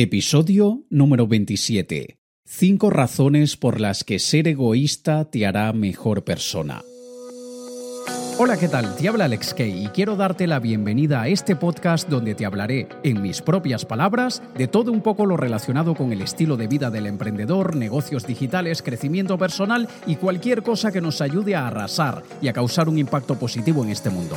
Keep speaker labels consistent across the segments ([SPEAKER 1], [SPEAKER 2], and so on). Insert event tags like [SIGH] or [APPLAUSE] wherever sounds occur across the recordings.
[SPEAKER 1] Episodio número 27. Cinco razones por las que ser egoísta te hará mejor persona. Hola, ¿qué tal? Te habla Alex Kay y quiero darte la bienvenida a este podcast donde te hablaré, en mis propias palabras, de todo un poco lo relacionado con el estilo de vida del emprendedor, negocios digitales, crecimiento personal y cualquier cosa que nos ayude a arrasar y a causar un impacto positivo en este mundo.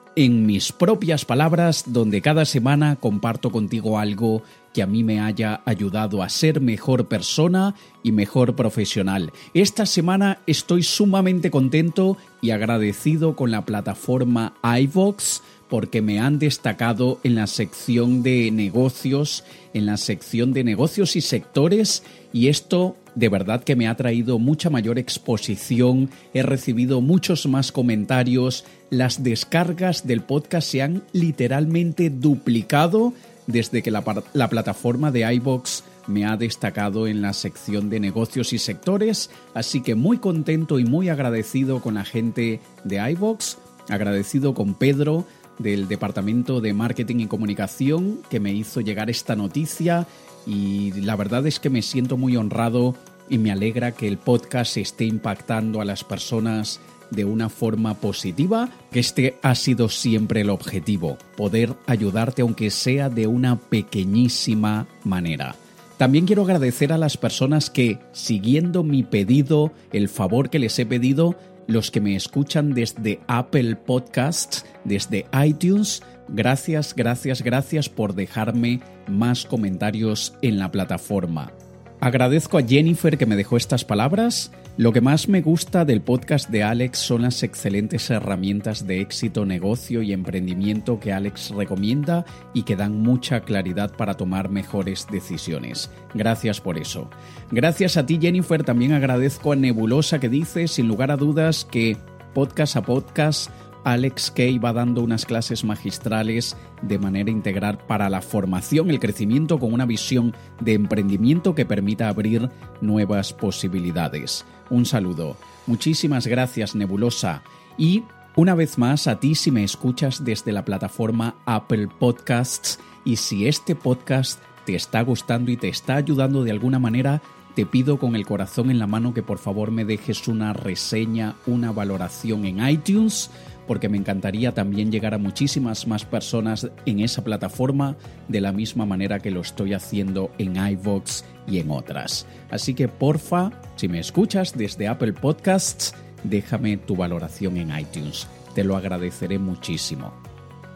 [SPEAKER 1] en mis propias palabras, donde cada semana comparto contigo algo que a mí me haya ayudado a ser mejor persona y mejor profesional. Esta semana estoy sumamente contento y agradecido con la plataforma iVox porque me han destacado en la sección de negocios, en la sección de negocios y sectores y esto de verdad que me ha traído mucha mayor exposición, he recibido muchos más comentarios, las descargas del podcast se han literalmente duplicado desde que la, plataforma de iBox me ha destacado en la sección de negocios y sectores, así que muy contento y muy agradecido con la gente de iBox, agradecido con Pedro del Departamento de Marketing y Comunicación que me hizo llegar esta noticia y la verdad es que me siento muy honrado y me alegra que el podcast esté impactando a las personas de una forma positiva, que este ha sido siempre el objetivo, poder ayudarte aunque sea de una pequeñísima manera. También quiero agradecer a las personas que, siguiendo mi pedido, el favor que les he pedido, los que me escuchan desde Apple Podcasts, desde iTunes, gracias, gracias, gracias por dejarme más comentarios en la plataforma. Agradezco a Jennifer que me dejó estas palabras. Lo que más me gusta del podcast de Alex son las excelentes herramientas de éxito, negocio y emprendimiento que Alex recomienda y que dan mucha claridad para tomar mejores decisiones. Gracias por eso. Gracias a ti Jennifer, también agradezco a Nebulosa que dice, sin lugar a dudas, que podcast a podcast Alex Kay va dando unas clases magistrales de manera integral para la formación, el crecimiento con una visión de emprendimiento que permita abrir nuevas posibilidades. Un saludo. Muchísimas gracias, Nebulosa. Y una vez más, a ti si me escuchas desde la plataforma Apple Podcasts y si este podcast te está gustando y te está ayudando de alguna manera, te pido con el corazón en la mano que por favor me dejes una reseña, una valoración en iTunes porque me encantaría también llegar a muchísimas más personas en esa plataforma de la misma manera que lo estoy haciendo en iVoox y en otras. Así que porfa, si me escuchas desde Apple Podcasts, déjame tu valoración en iTunes. Te lo agradeceré muchísimo.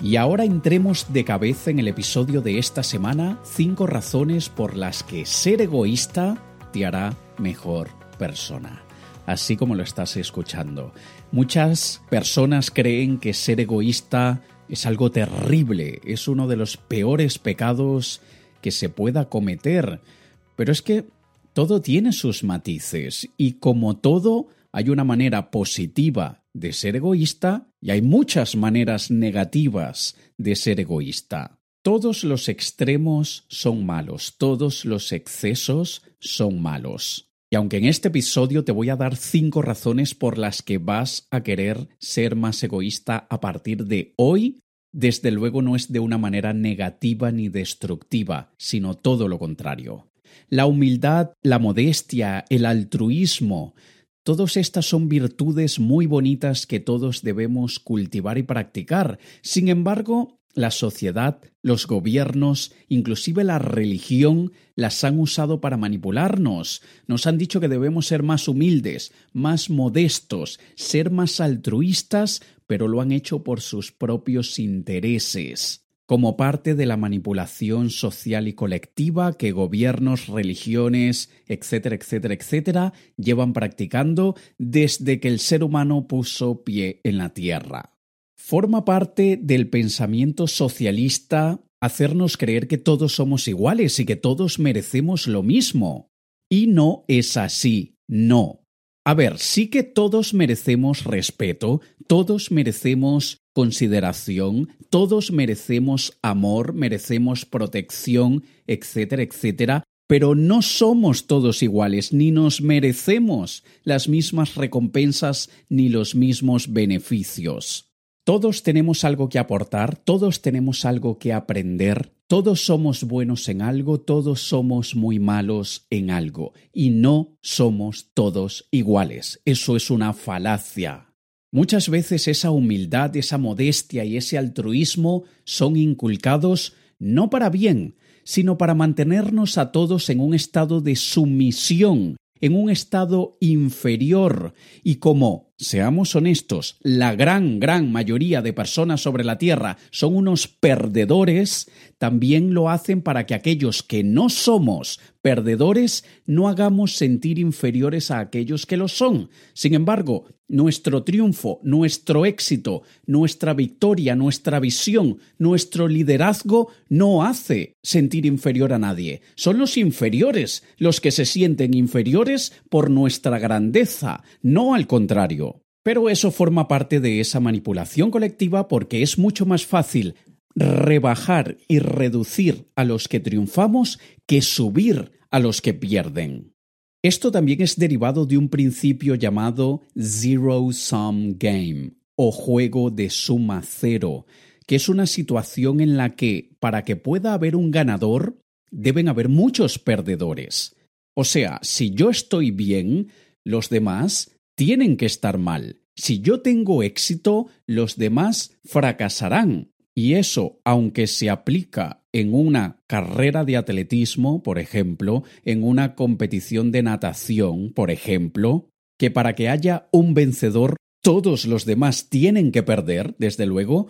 [SPEAKER 1] Y ahora entremos de cabeza en el episodio de esta semana, 5 razones por las que ser egoísta te hará mejor persona así como lo estás escuchando. Muchas personas creen que ser egoísta es algo terrible, es uno de los peores pecados que se pueda cometer. Pero es que todo tiene sus matices y como todo hay una manera positiva de ser egoísta y hay muchas maneras negativas de ser egoísta. Todos los extremos son malos, todos los excesos son malos. Y aunque en este episodio te voy a dar cinco razones por las que vas a querer ser más egoísta a partir de hoy, desde luego no es de una manera negativa ni destructiva, sino todo lo contrario. La humildad, la modestia, el altruismo, Todas estas son virtudes muy bonitas que todos debemos cultivar y practicar. Sin embargo, la sociedad, los gobiernos, inclusive la religión, las han usado para manipularnos. Nos han dicho que debemos ser más humildes, más modestos, ser más altruistas, pero lo han hecho por sus propios intereses como parte de la manipulación social y colectiva que gobiernos, religiones, etcétera, etcétera, etcétera, llevan practicando desde que el ser humano puso pie en la Tierra forma parte del pensamiento socialista, hacernos creer que todos somos iguales y que todos merecemos lo mismo. Y no es así, no. A ver, sí que todos merecemos respeto, todos merecemos consideración, todos merecemos amor, merecemos protección, etcétera, etcétera, pero no somos todos iguales, ni nos merecemos las mismas recompensas ni los mismos beneficios. Todos tenemos algo que aportar, todos tenemos algo que aprender, todos somos buenos en algo, todos somos muy malos en algo, y no somos todos iguales. Eso es una falacia. Muchas veces esa humildad, esa modestia y ese altruismo son inculcados no para bien, sino para mantenernos a todos en un estado de sumisión, en un estado inferior, y como Seamos honestos, la gran, gran mayoría de personas sobre la Tierra son unos perdedores, también lo hacen para que aquellos que no somos perdedores no hagamos sentir inferiores a aquellos que lo son. Sin embargo, nuestro triunfo, nuestro éxito, nuestra victoria, nuestra visión, nuestro liderazgo no hace sentir inferior a nadie. Son los inferiores los que se sienten inferiores por nuestra grandeza, no al contrario. Pero eso forma parte de esa manipulación colectiva porque es mucho más fácil rebajar y reducir a los que triunfamos que subir a los que pierden. Esto también es derivado de un principio llamado Zero Sum Game o juego de suma cero, que es una situación en la que para que pueda haber un ganador deben haber muchos perdedores. O sea, si yo estoy bien, los demás tienen que estar mal. Si yo tengo éxito, los demás fracasarán. Y eso, aunque se aplica en una carrera de atletismo, por ejemplo, en una competición de natación, por ejemplo, que para que haya un vencedor todos los demás tienen que perder, desde luego,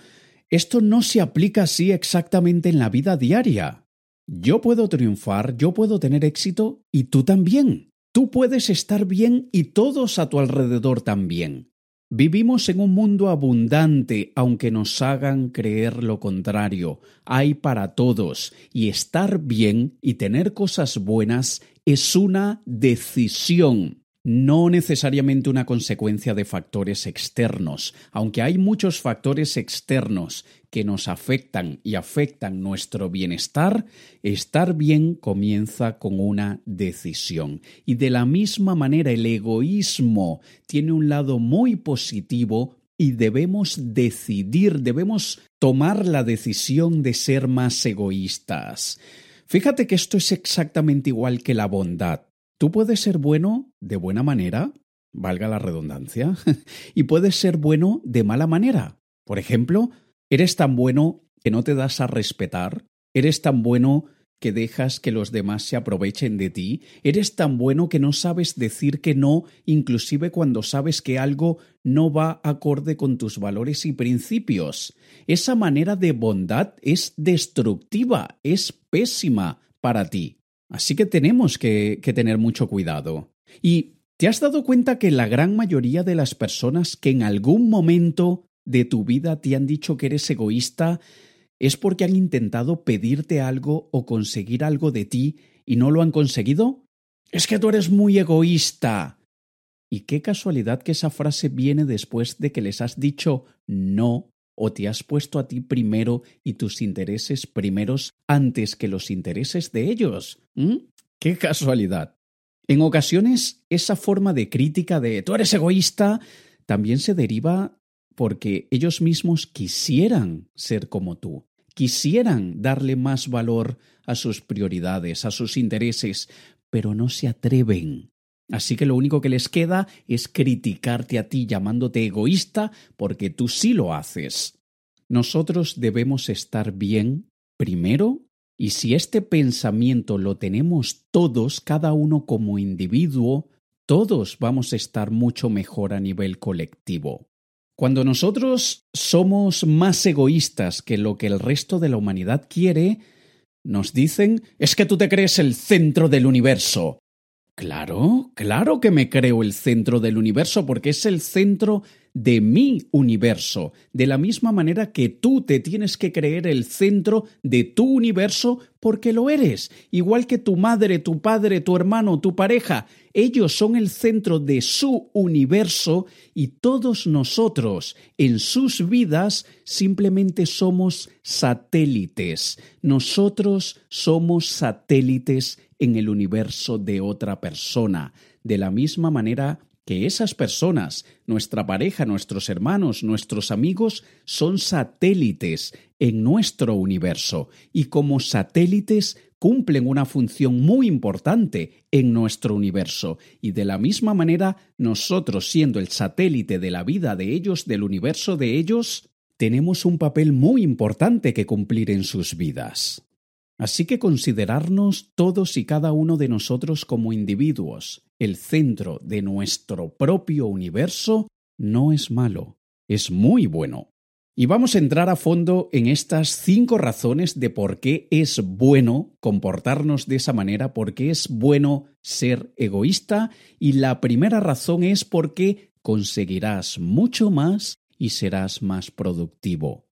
[SPEAKER 1] esto no se aplica así exactamente en la vida diaria. Yo puedo triunfar, yo puedo tener éxito y tú también. Tú puedes estar bien y todos a tu alrededor también. Vivimos en un mundo abundante, aunque nos hagan creer lo contrario. Hay para todos, y estar bien y tener cosas buenas es una decisión no necesariamente una consecuencia de factores externos, aunque hay muchos factores externos que nos afectan y afectan nuestro bienestar, estar bien comienza con una decisión. Y de la misma manera el egoísmo tiene un lado muy positivo y debemos decidir, debemos tomar la decisión de ser más egoístas. Fíjate que esto es exactamente igual que la bondad. Tú puedes ser bueno de buena manera, valga la redundancia, [LAUGHS] y puedes ser bueno de mala manera. Por ejemplo, eres tan bueno que no te das a respetar, eres tan bueno que dejas que los demás se aprovechen de ti, eres tan bueno que no sabes decir que no, inclusive cuando sabes que algo no va acorde con tus valores y principios. Esa manera de bondad es destructiva, es pésima para ti. Así que tenemos que, tener mucho cuidado. Y ¿te has dado cuenta que la gran mayoría de las personas que en algún momento de tu vida te han dicho que eres egoísta es porque han intentado pedirte algo o conseguir algo de ti y no lo han conseguido? Es que tú eres muy egoísta. Y qué casualidad que esa frase viene después de que les has dicho no o te has puesto a ti primero y tus intereses primeros antes que los intereses de ellos. ¿Mm? ¡Qué casualidad! En ocasiones, esa forma de crítica de tú eres egoísta también se deriva porque ellos mismos quisieran ser como tú, quisieran darle más valor a sus prioridades, a sus intereses, pero no se atreven Así que lo único que les queda es criticarte a ti llamándote egoísta porque tú sí lo haces. Nosotros debemos estar bien primero y si este pensamiento lo tenemos todos, cada uno como individuo, todos vamos a estar mucho mejor a nivel colectivo. Cuando nosotros somos más egoístas que lo que el resto de la humanidad quiere, nos dicen es que tú te crees el centro del universo. Claro, claro que me creo el centro del universo porque es el centro de mi universo, de la misma manera que tú te tienes que creer el centro de tu universo porque lo eres, igual que tu madre, tu padre, tu hermano, tu pareja, ellos son el centro de su universo y todos nosotros en sus vidas simplemente somos satélites. Nosotros somos satélites en el universo de otra persona, de la misma manera que esas personas, nuestra pareja, nuestros hermanos, nuestros amigos, son satélites en nuestro universo. Y como satélites cumplen una función muy importante en nuestro universo. Y de la misma manera nosotros siendo el satélite de la vida de ellos, del universo de ellos, tenemos un papel muy importante que cumplir en sus vidas. Así que considerarnos todos y cada uno de nosotros como individuos, el centro de nuestro propio universo, no es malo, es muy bueno. Y vamos a entrar a fondo en estas cinco razones de por qué es bueno comportarnos de esa manera, por qué es bueno ser egoísta. Y la primera razón es porque conseguirás mucho más y serás más productivo.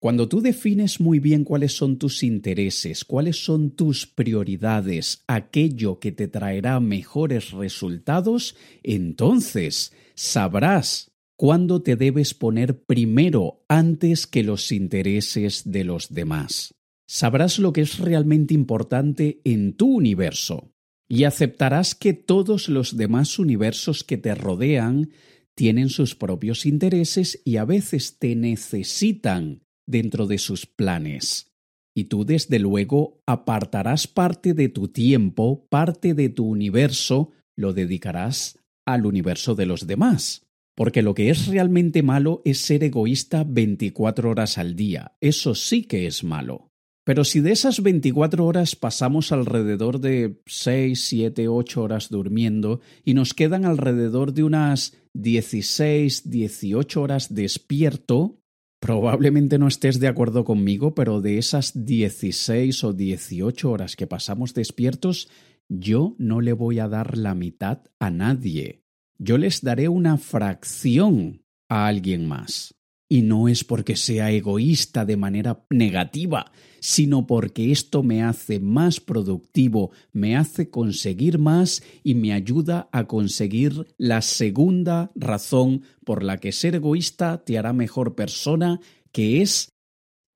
[SPEAKER 1] Cuando tú defines muy bien cuáles son tus intereses, cuáles son tus prioridades, aquello que te traerá mejores resultados, entonces sabrás cuándo te debes poner primero antes que los intereses de los demás. Sabrás lo que es realmente importante en tu universo y aceptarás que todos los demás universos que te rodean tienen sus propios intereses y a veces te necesitan dentro de sus planes. Y tú desde luego apartarás parte de tu tiempo, parte de tu universo, lo dedicarás al universo de los demás. Porque lo que es realmente malo es ser egoísta 24 horas al día. Eso sí que es malo. Pero si de esas 24 horas pasamos alrededor de 6, 7, 8 horas durmiendo y nos quedan alrededor de unas 16, 18 horas despierto, Probablemente no estés de acuerdo conmigo, pero de esas 16 o 18 horas que pasamos despiertos, yo no le voy a dar la mitad a nadie. Yo les daré una fracción a alguien más. Y no es porque sea egoísta de manera negativa, sino porque esto me hace más productivo, me hace conseguir más y me ayuda a conseguir la segunda razón por la que ser egoísta te hará mejor persona, que es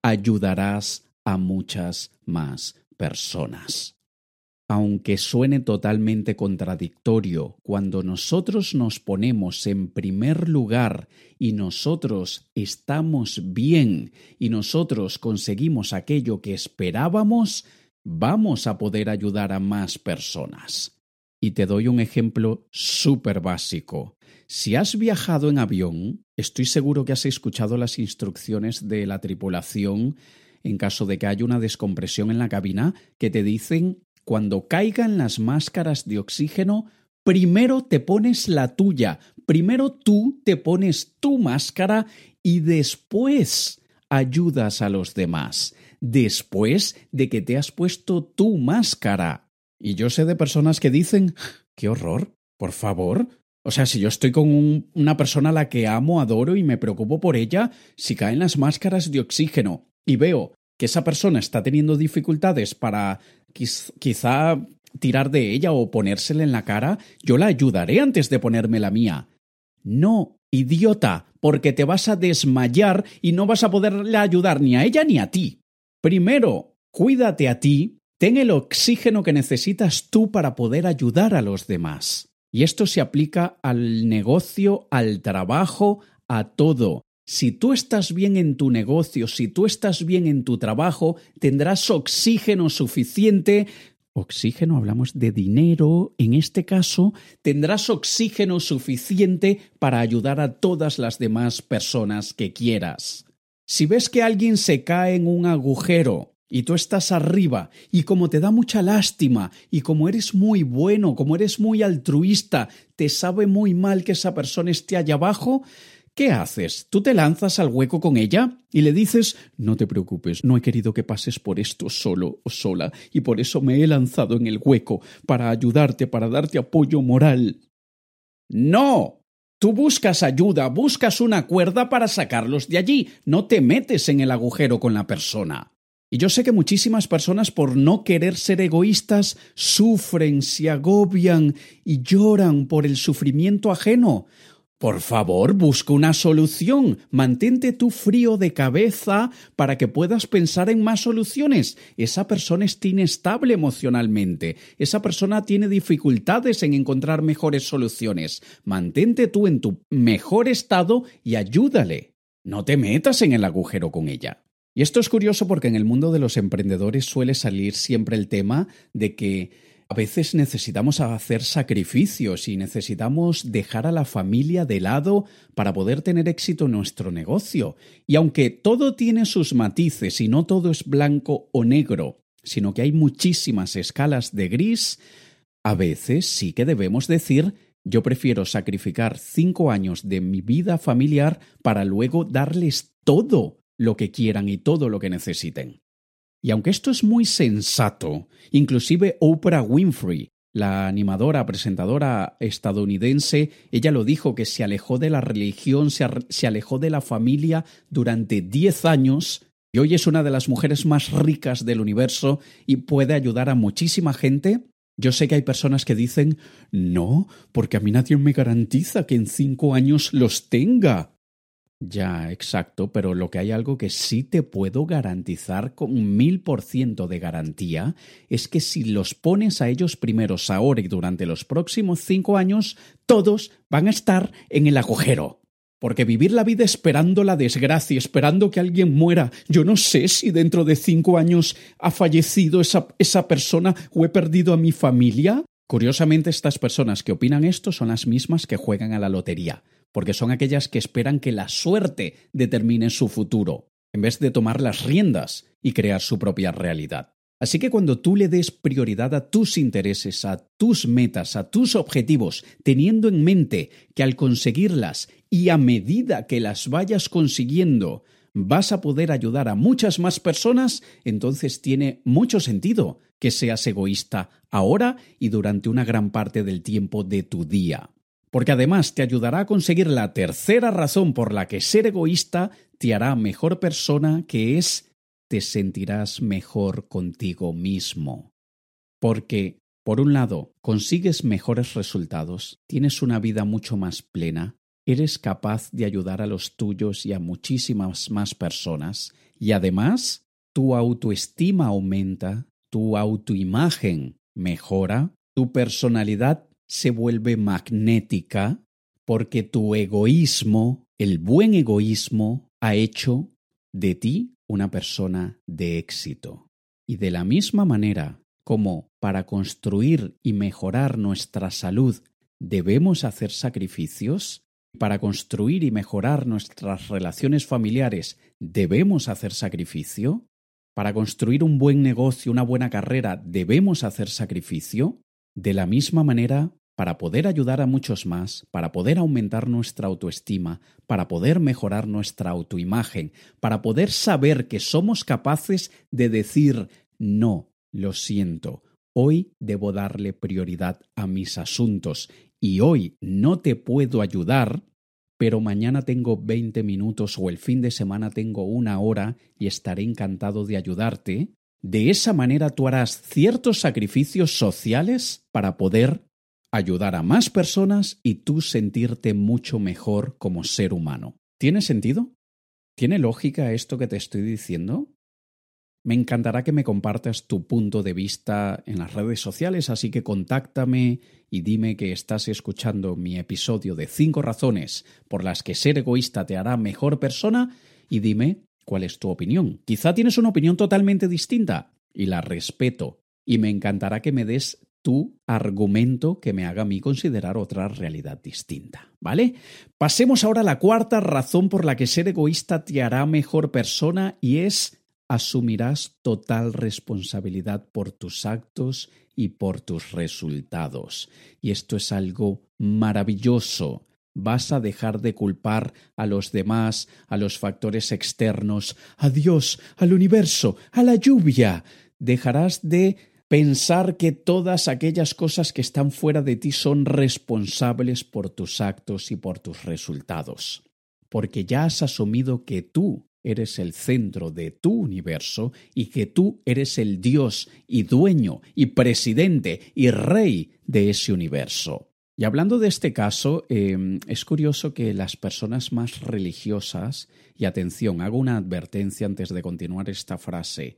[SPEAKER 1] ayudarás a muchas más personas aunque suene totalmente contradictorio, cuando nosotros nos ponemos en primer lugar y nosotros estamos bien y nosotros conseguimos aquello que esperábamos, vamos a poder ayudar a más personas. Y te doy un ejemplo súper básico. Si has viajado en avión, estoy seguro que has escuchado las instrucciones de la tripulación en caso de que haya una descompresión en la cabina que te dicen cuando caigan las máscaras de oxígeno, primero te pones la tuya, primero tú te pones tu máscara y después ayudas a los demás, después de que te has puesto tu máscara. Y yo sé de personas que dicen, qué horror, por favor. O sea, si yo estoy con una persona a la que amo, adoro y me preocupo por ella, si caen las máscaras de oxígeno y veo que esa persona está teniendo dificultades para quizá tirar de ella o ponérsela en la cara, yo la ayudaré antes de ponerme la mía. No, idiota, porque te vas a desmayar y no vas a poderle ayudar ni a ella ni a ti. Primero, cuídate a ti, ten el oxígeno que necesitas tú para poder ayudar a los demás. Y esto se aplica al negocio, al trabajo, a todo. Si tú estás bien en tu negocio, si tú estás bien en tu trabajo, tendrás oxígeno suficiente. Oxígeno, hablamos de dinero, en este caso, tendrás oxígeno suficiente para ayudar a todas las demás personas que quieras. Si ves que alguien se cae en un agujero y tú estás arriba y como te da mucha lástima y como eres muy bueno, como eres muy altruista, te sabe muy mal que esa persona esté allá abajo, ¿Qué haces? ¿Tú te lanzas al hueco con ella y le dices No te preocupes, no he querido que pases por esto solo o sola, y por eso me he lanzado en el hueco, para ayudarte, para darte apoyo moral? No. Tú buscas ayuda, buscas una cuerda para sacarlos de allí, no te metes en el agujero con la persona. Y yo sé que muchísimas personas por no querer ser egoístas sufren, se agobian y lloran por el sufrimiento ajeno. Por favor, busca una solución. Mantente tú frío de cabeza para que puedas pensar en más soluciones. Esa persona está inestable emocionalmente. Esa persona tiene dificultades en encontrar mejores soluciones. Mantente tú en tu mejor estado y ayúdale. No te metas en el agujero con ella. Y esto es curioso porque en el mundo de los emprendedores suele salir siempre el tema de que a veces necesitamos hacer sacrificios y necesitamos dejar a la familia de lado para poder tener éxito en nuestro negocio. Y aunque todo tiene sus matices y no todo es blanco o negro, sino que hay muchísimas escalas de gris, a veces sí que debemos decir yo prefiero sacrificar cinco años de mi vida familiar para luego darles todo lo que quieran y todo lo que necesiten. Y aunque esto es muy sensato, inclusive Oprah Winfrey, la animadora, presentadora estadounidense, ella lo dijo que se alejó de la religión, se, alejó de la familia durante 10 años y hoy es una de las mujeres más ricas del universo y puede ayudar a muchísima gente. Yo sé que hay personas que dicen, no, porque a mí nadie me garantiza que en cinco años los tenga. Ya, exacto, pero lo que hay algo que sí te puedo garantizar con mil por ciento de garantía es que si los pones a ellos primeros ahora y durante los próximos cinco años, todos van a estar en el agujero. Porque vivir la vida esperando la desgracia, esperando que alguien muera, yo no sé si dentro de cinco años ha fallecido esa, esa persona o he perdido a mi familia. Curiosamente, estas personas que opinan esto son las mismas que juegan a la lotería porque son aquellas que esperan que la suerte determine su futuro, en vez de tomar las riendas y crear su propia realidad. Así que cuando tú le des prioridad a tus intereses, a tus metas, a tus objetivos, teniendo en mente que al conseguirlas y a medida que las vayas consiguiendo, vas a poder ayudar a muchas más personas, entonces tiene mucho sentido que seas egoísta ahora y durante una gran parte del tiempo de tu día porque además te ayudará a conseguir la tercera razón por la que ser egoísta te hará mejor persona, que es te sentirás mejor contigo mismo. Porque, por un lado, consigues mejores resultados, tienes una vida mucho más plena, eres capaz de ayudar a los tuyos y a muchísimas más personas, y además, tu autoestima aumenta, tu autoimagen mejora, tu personalidad se vuelve magnética porque tu egoísmo, el buen egoísmo, ha hecho de ti una persona de éxito. Y de la misma manera como para construir y mejorar nuestra salud debemos hacer sacrificios, para construir y mejorar nuestras relaciones familiares debemos hacer sacrificio, para construir un buen negocio, una buena carrera debemos hacer sacrificio, de la misma manera, para poder ayudar a muchos más, para poder aumentar nuestra autoestima, para poder mejorar nuestra autoimagen, para poder saber que somos capaces de decir no, lo siento, hoy debo darle prioridad a mis asuntos y hoy no te puedo ayudar, pero mañana tengo 20 minutos o el fin de semana tengo una hora y estaré encantado de ayudarte, de esa manera tú harás ciertos sacrificios sociales para poder ayudar a más personas y tú sentirte mucho mejor como ser humano. ¿Tiene sentido? ¿Tiene lógica esto que te estoy diciendo? Me encantará que me compartas tu punto de vista en las redes sociales, así que contáctame y dime que estás escuchando mi episodio de 5 razones por las que ser egoísta te hará mejor persona y dime cuál es tu opinión. Quizá tienes una opinión totalmente distinta y la respeto y me encantará que me des tu argumento que me haga a mí considerar otra realidad distinta, ¿vale? Pasemos ahora a la cuarta razón por la que ser egoísta te hará mejor persona y es asumirás total responsabilidad por tus actos y por tus resultados. Y esto es algo maravilloso Vas a dejar de culpar a los demás, a los factores externos, a Dios, al universo, a la lluvia. Dejarás de Pensar que todas aquellas cosas que están fuera de ti son responsables por tus actos y por tus resultados, porque ya has asumido que tú eres el centro de tu universo y que tú eres el Dios y dueño y presidente y rey de ese universo. Y hablando de este caso, em, es curioso que las personas más religiosas, y atención, hago una advertencia antes de continuar esta frase,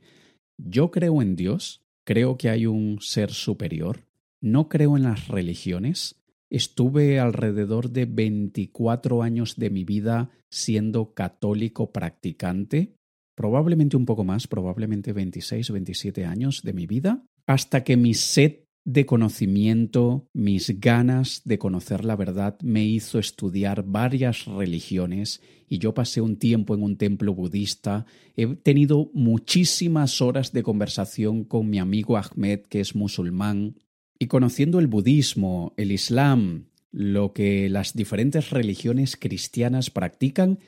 [SPEAKER 1] yo creo en Dios, creo que hay un ser superior, no creo en las religiones, estuve alrededor de 24 años de mi vida siendo católico practicante, probablemente un poco más, probablemente 26, 27 años de mi vida, hasta que mi sed de conocimiento, mis ganas de conocer la verdad me hizo estudiar varias religiones y yo pasé un tiempo en un templo budista. He tenido muchísimas horas de conversación con mi amigo Ahmed, que es musulmán, y conociendo el budismo, el islam, lo que las diferentes religiones cristianas practican,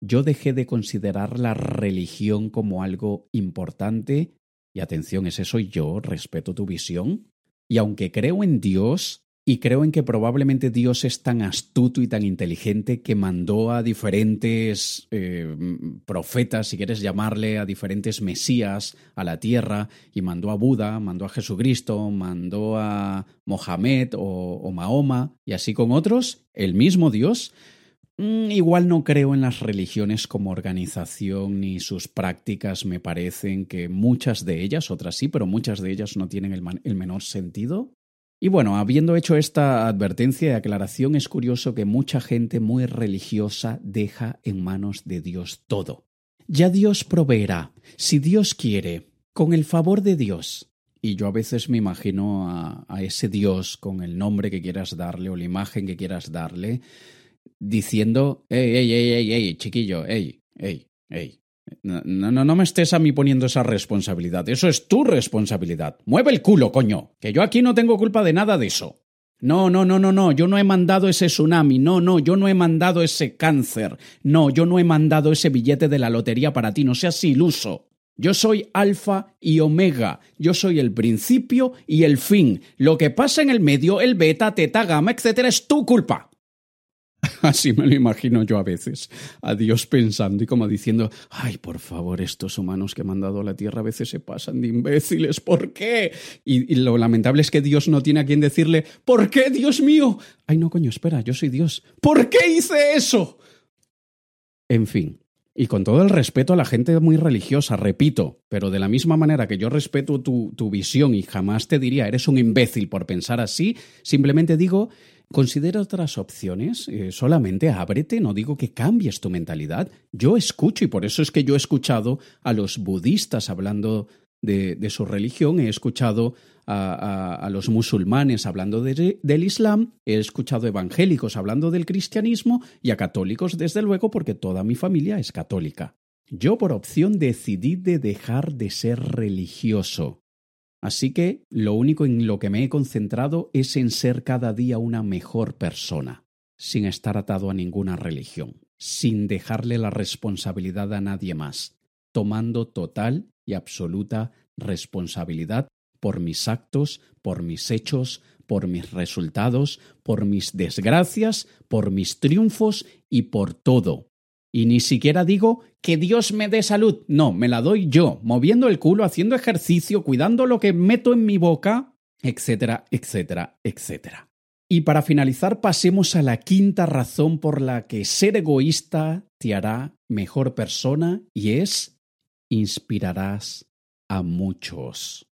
[SPEAKER 1] yo dejé de considerar la religión como algo importante. Y atención, ese soy yo, respeto tu visión. Y aunque creo en Dios, y creo en que probablemente Dios es tan astuto y tan inteligente que mandó a diferentes eh, profetas, si quieres llamarle, a diferentes mesías a la tierra, y mandó a Buda, mandó a Jesucristo, mandó a Mohamed o, o Mahoma, y así con otros, el mismo Dios. Mm, igual no creo en las religiones como organización ni sus prácticas me parecen que muchas de ellas, otras sí, pero muchas de ellas no tienen el menor sentido. Y bueno, habiendo hecho esta advertencia y aclaración, es curioso que mucha gente muy religiosa deja en manos de Dios todo. Ya Dios proveerá, si Dios quiere, con el favor de Dios. Y yo a veces me imagino a, a ese Dios con el nombre que quieras darle o la imagen que quieras darle, diciendo, ey, ey, ey, ey, ey, chiquillo, ey, ey, ey, no, no, no me estés a mí poniendo esa responsabilidad. Eso es tu responsabilidad. Mueve el culo, coño. Que yo aquí no tengo culpa de nada de eso. No, no, no, no, no, yo no he mandado ese tsunami, no, no, yo no he mandado ese cáncer, no, yo no he mandado ese billete de la lotería para ti, no seas iluso. Yo soy alfa y omega, yo soy el principio y el fin. Lo que pasa en el medio, el beta, teta, gamma, etcétera, es tu culpa. [LAUGHS] Así me lo imagino yo a veces, a Dios pensando y como diciendo, ay, por favor, estos humanos que me han dado a la tierra a veces se pasan de imbéciles, ¿por qué? Y, lo lamentable es que Dios no tiene a quien decirle, ¿por qué, Dios mío? Ay, no, coño, espera, yo soy Dios. ¿Por qué hice eso? En fin, y con todo el respeto a la gente muy religiosa, repito, pero de la misma manera que yo respeto tu, tu visión y jamás te diría, eres un imbécil por pensar así, simplemente digo Considera otras opciones, eh, solamente ábrete, no digo que cambies tu mentalidad. Yo escucho, y por eso es que yo he escuchado a los budistas hablando de, su religión, he escuchado a, los musulmanes hablando de, del Islam, he escuchado evangélicos hablando del cristianismo y a católicos, desde luego, porque toda mi familia es católica. Yo por opción decidí de dejar de ser religioso. Así que lo único en lo que me he concentrado es en ser cada día una mejor persona, sin estar atado a ninguna religión, sin dejarle la responsabilidad a nadie más, tomando total y absoluta responsabilidad por mis actos, por mis hechos, por mis resultados, por mis desgracias, por mis triunfos y por todo, y ni siquiera digo que Dios me dé salud. No, me la doy yo, moviendo el culo, haciendo ejercicio, cuidando lo que meto en mi boca, etcétera, etcétera, etcétera. Y para finalizar, pasemos a la quinta razón por la que ser egoísta te hará mejor persona y es inspirarás a muchos.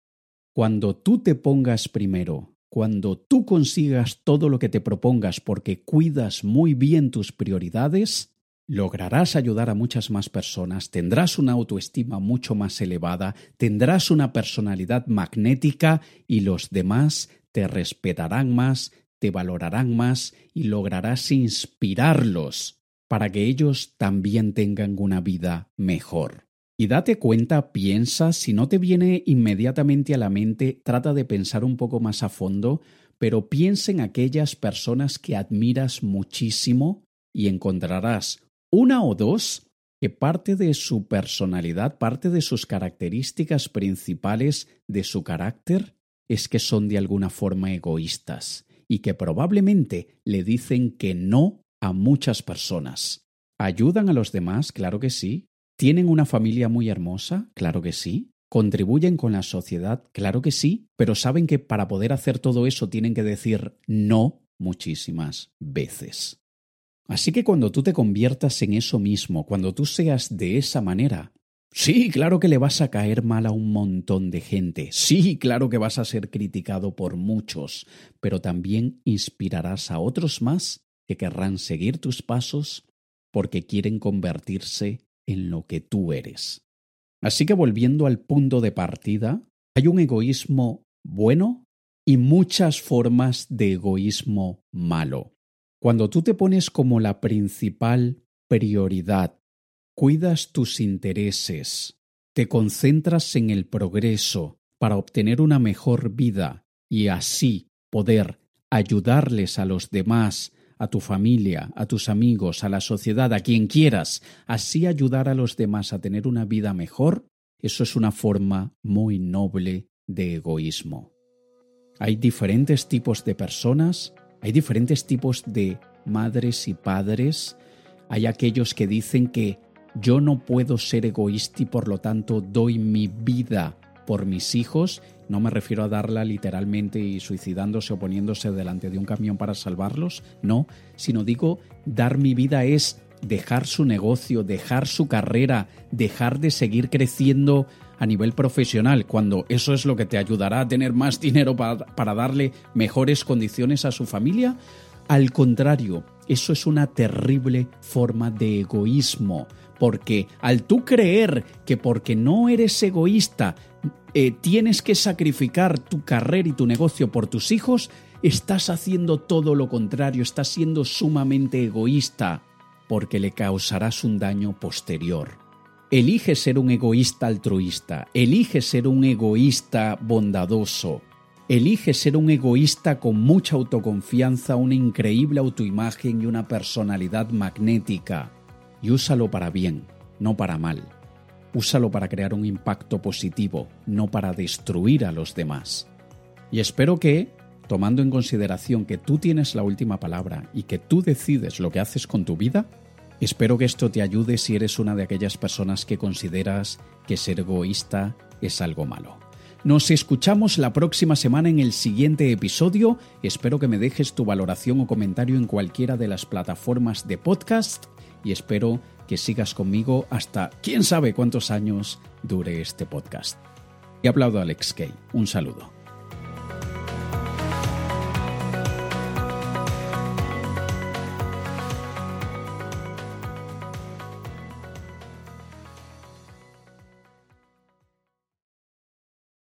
[SPEAKER 1] Cuando tú te pongas primero, cuando tú consigas todo lo que te propongas porque cuidas muy bien tus prioridades, lograrás ayudar a muchas más personas, tendrás una autoestima mucho más elevada, tendrás una personalidad magnética y los demás te respetarán más, te valorarán más y lograrás inspirarlos para que ellos también tengan una vida mejor. Y date cuenta, piensa, si no te viene inmediatamente a la mente, trata de pensar un poco más a fondo, pero piensa en aquellas personas que admiras muchísimo y encontrarás una o dos que parte de su personalidad, parte de sus características principales de su carácter es que son de alguna forma egoístas y que probablemente le dicen que no a muchas personas. ¿Ayudan a los demás? Claro que sí. ¿Tienen una familia muy hermosa? Claro que sí. ¿Contribuyen con la sociedad? Claro que sí, pero saben que para poder hacer todo eso tienen que decir no muchísimas veces. Así que cuando tú te conviertas en eso mismo, cuando tú seas de esa manera, sí, claro que le vas a caer mal a un montón de gente, sí, claro que vas a ser criticado por muchos, pero también inspirarás a otros más que querrán seguir tus pasos porque quieren convertirse en lo que tú eres. Así que volviendo al punto de partida, hay un egoísmo bueno y muchas formas de egoísmo malo. Cuando tú te pones como la principal prioridad, cuidas tus intereses, te concentras en el progreso para obtener una mejor vida y así poder ayudarles a los demás, a tu familia, a tus amigos, a la sociedad, a quien quieras, así ayudar a los demás a tener una vida mejor, eso es una forma muy noble de egoísmo. Hay diferentes tipos de personas hay diferentes tipos de madres y padres. Hay aquellos que dicen que yo no puedo ser egoísta y por lo tanto doy mi vida por mis hijos. No me refiero a darla literalmente y suicidándose o poniéndose delante de un camión para salvarlos, no, sino digo, dar mi vida es dejar su negocio, dejar su carrera, dejar de seguir creciendo a nivel profesional, cuando eso es lo que te ayudará a tener más dinero para, darle mejores condiciones a su familia. Al contrario, eso es una terrible forma de egoísmo, porque al tú creer que porque no eres egoísta eh, tienes que sacrificar tu carrera y tu negocio por tus hijos, estás haciendo todo lo contrario, estás siendo sumamente egoísta, porque le causarás un daño posterior. Elige ser un egoísta altruista, elige ser un egoísta bondadoso, elige ser un egoísta con mucha autoconfianza, una increíble autoimagen y una personalidad magnética. Y úsalo para bien, no para mal. Úsalo para crear un impacto positivo, no para destruir a los demás. Y espero que, tomando en consideración que tú tienes la última palabra y que tú decides lo que haces con tu vida, Espero que esto te ayude si eres una de aquellas personas que consideras que ser egoísta es algo malo. Nos escuchamos la próxima semana en el siguiente episodio. Espero que me dejes tu valoración o comentario en cualquiera de las plataformas de podcast y espero que sigas conmigo hasta quién sabe cuántos años dure este podcast. Y aplaudo a Alex Kay. Un saludo.